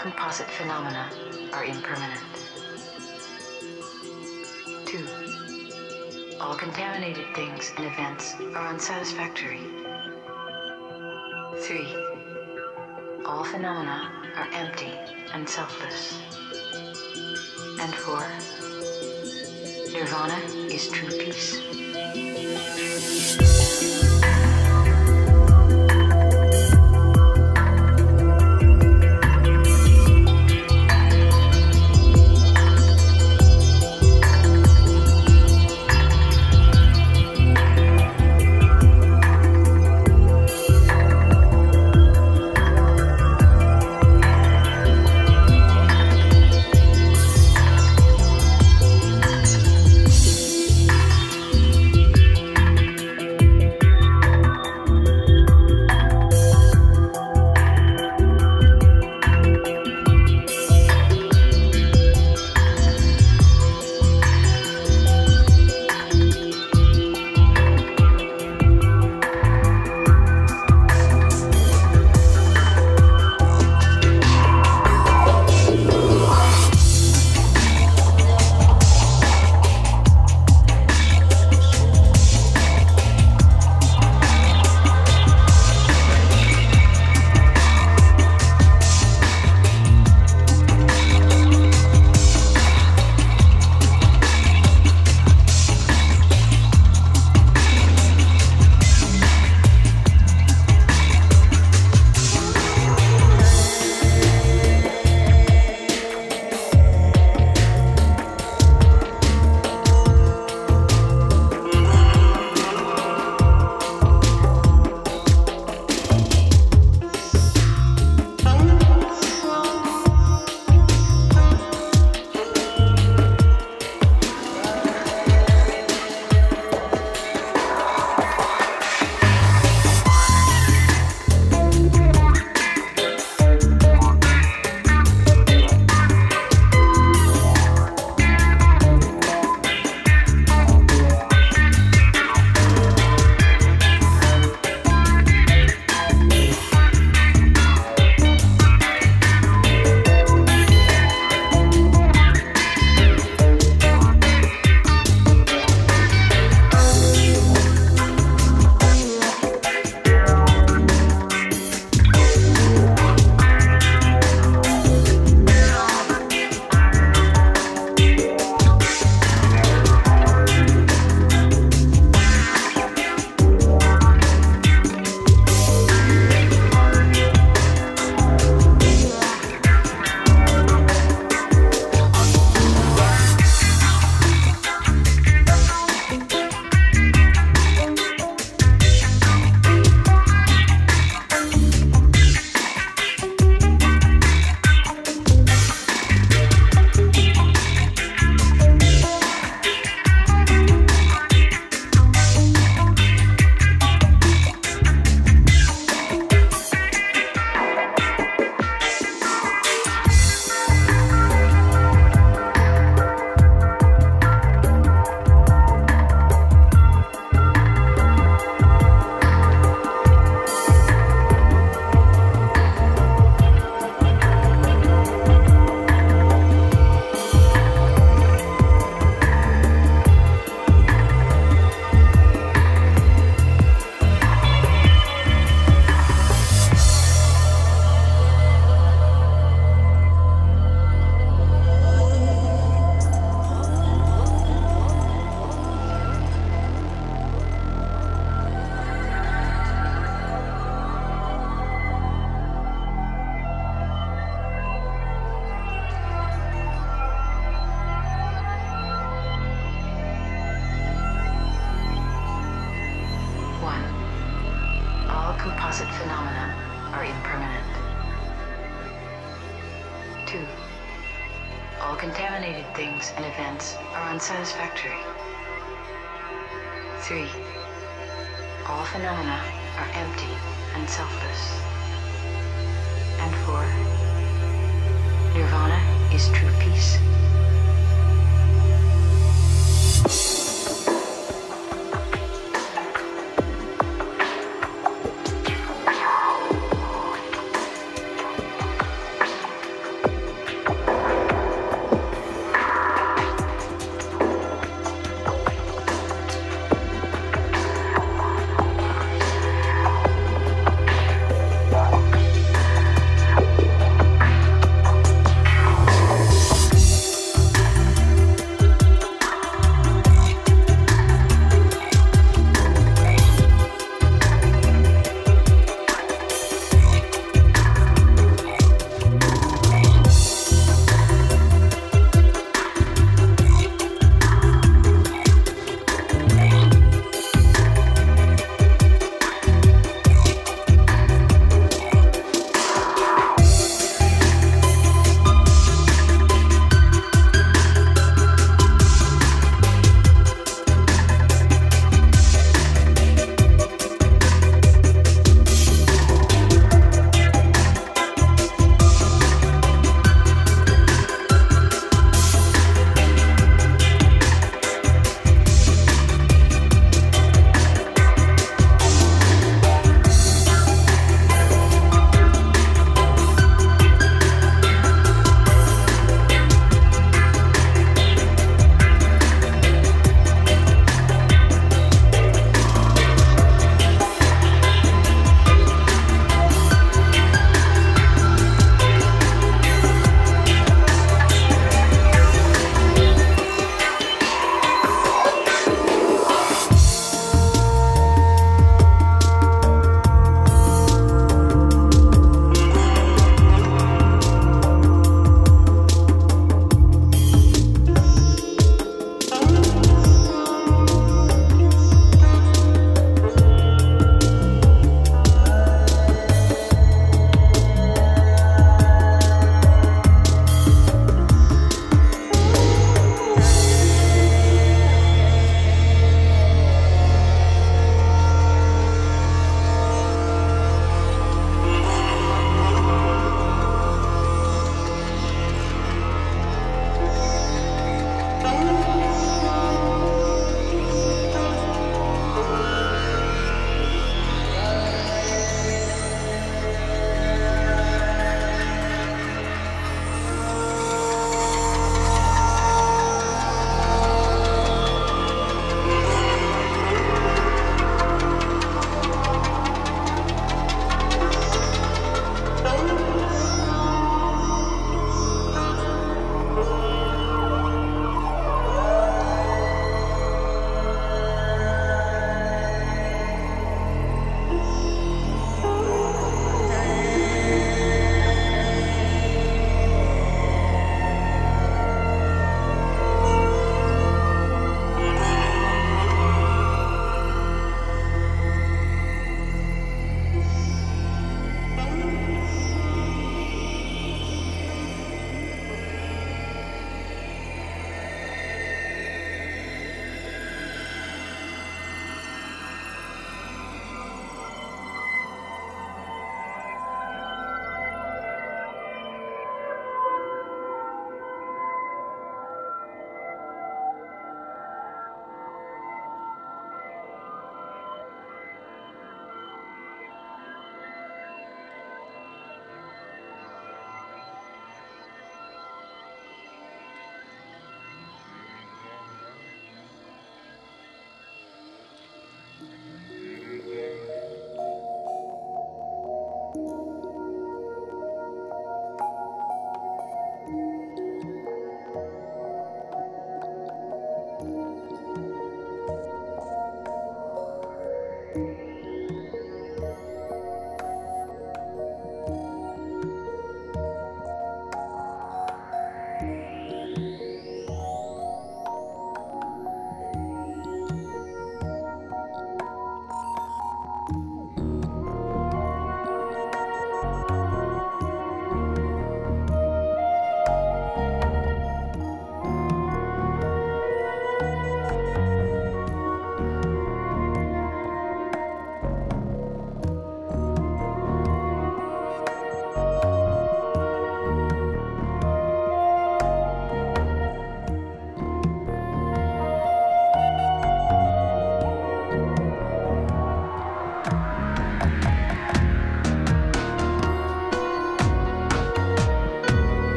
composite phenomena are impermanent. Two, all contaminated things and events are unsatisfactory. Three, all phenomena are empty and selfless. And four, Nirvana is true peace.